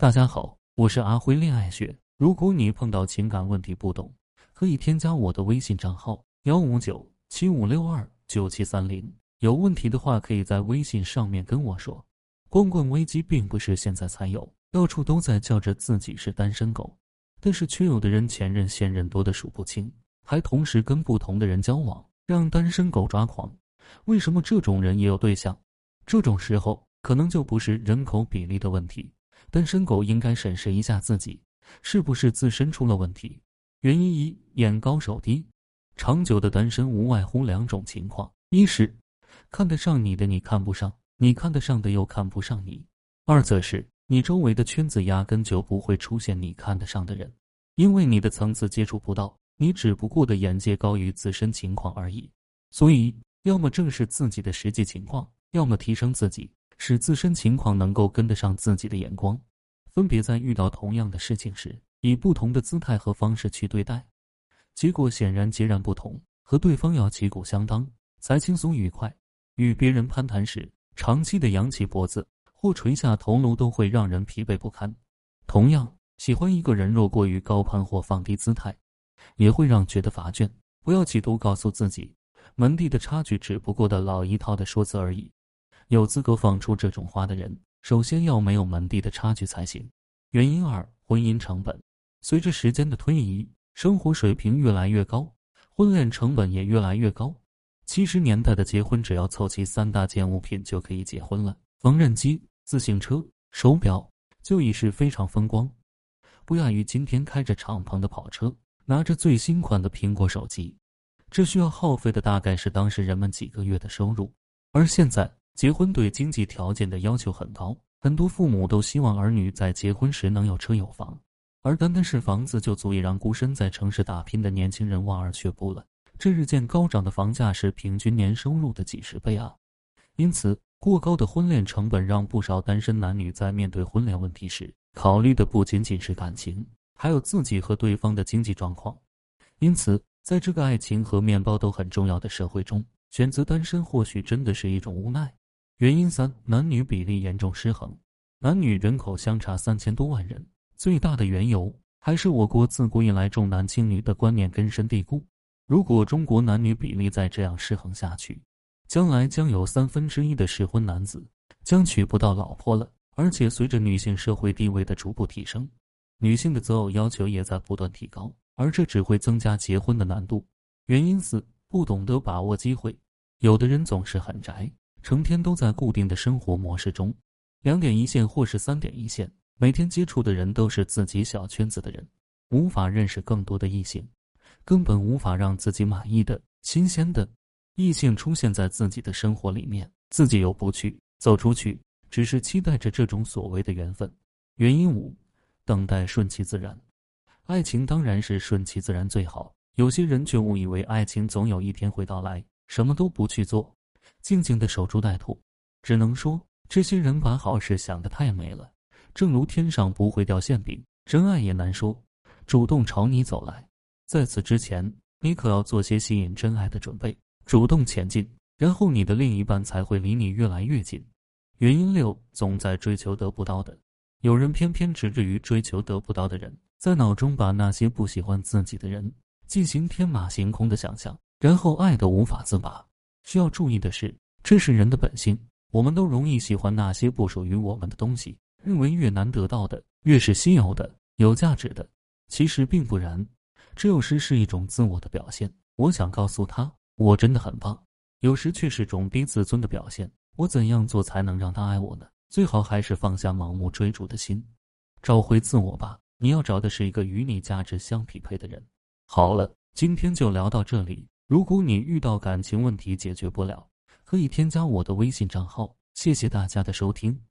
大家好，我是阿辉恋爱学。如果你碰到情感问题不懂，可以添加我的微信账号幺五九七五六二九七三零。有问题的话，可以在微信上面跟我说。光棍危机并不是现在才有，到处都在叫着自己是单身狗，但是却有的人前任现任多的数不清，还同时跟不同的人交往，让单身狗抓狂。为什么这种人也有对象？这种时候可能就不是人口比例的问题，单身狗应该审视一下自己，是不是自身出了问题？原因一：眼高手低。长久的单身无外乎两种情况：一是看得上你的你看不上，你看得上的又看不上你；二则是你周围的圈子压根就不会出现你看得上的人，因为你的层次接触不到，你只不过的眼界高于自身情况而已。所以，要么正视自己的实际情况，要么提升自己，使自身情况能够跟得上自己的眼光。分别在遇到同样的事情时，以不同的姿态和方式去对待。结果显然截然不同，和对方要旗鼓相当才轻松愉快。与别人攀谈时，长期的扬起脖子或垂下头颅都会让人疲惫不堪。同样，喜欢一个人若过于高攀或放低姿态，也会让觉得乏倦。不要企图告诉自己，门第的差距只不过的老一套的说辞而已。有资格放出这种话的人，首先要没有门第的差距才行。原因二：婚姻成本。随着时间的推移。生活水平越来越高，婚恋成本也越来越高。七十年代的结婚只要凑齐三大件物品就可以结婚了：缝纫机、自行车、手表，就已是非常风光，不亚于今天开着敞篷的跑车、拿着最新款的苹果手机。这需要耗费的大概是当时人们几个月的收入。而现在，结婚对经济条件的要求很高，很多父母都希望儿女在结婚时能有车有房。而单单是房子就足以让孤身在城市打拼的年轻人望而却步了。这日渐高涨的房价是平均年收入的几十倍啊！因此，过高的婚恋成本让不少单身男女在面对婚恋问题时，考虑的不仅仅是感情，还有自己和对方的经济状况。因此，在这个爱情和面包都很重要的社会中，选择单身或许真的是一种无奈。原因三：男女比例严重失衡，男女人口相差三千多万人。最大的缘由还是我国自古以来重男轻女的观念根深蒂固。如果中国男女比例再这样失衡下去，将来将有三分之一的适婚男子将娶不到老婆了。而且随着女性社会地位的逐步提升，女性的择偶要求也在不断提高，而这只会增加结婚的难度。原因四：不懂得把握机会。有的人总是很宅，成天都在固定的生活模式中，两点一线或是三点一线。每天接触的人都是自己小圈子的人，无法认识更多的异性，根本无法让自己满意的、新鲜的异性出现在自己的生活里面，自己又不去走出去，只是期待着这种所谓的缘分。原因五：等待顺其自然。爱情当然是顺其自然最好，有些人却误以为爱情总有一天会到来，什么都不去做，静静的守株待兔。只能说，这些人把好事想得太美了。正如天上不会掉馅饼，真爱也难说，主动朝你走来。在此之前，你可要做些吸引真爱的准备，主动前进，然后你的另一半才会离你越来越近。原因六，总在追求得不到的，有人偏偏执着于追求得不到的人，在脑中把那些不喜欢自己的人进行天马行空的想象，然后爱得无法自拔。需要注意的是，这是人的本性，我们都容易喜欢那些不属于我们的东西。认为越难得到的，越是稀有的、有价值的，其实并不然，这有时是一种自我的表现。我想告诉他，我真的很棒，有时却是种低自尊的表现。我怎样做才能让他爱我呢？最好还是放下盲目追逐的心，找回自我吧。你要找的是一个与你价值相匹配的人。好了，今天就聊到这里。如果你遇到感情问题解决不了，可以添加我的微信账号。谢谢大家的收听。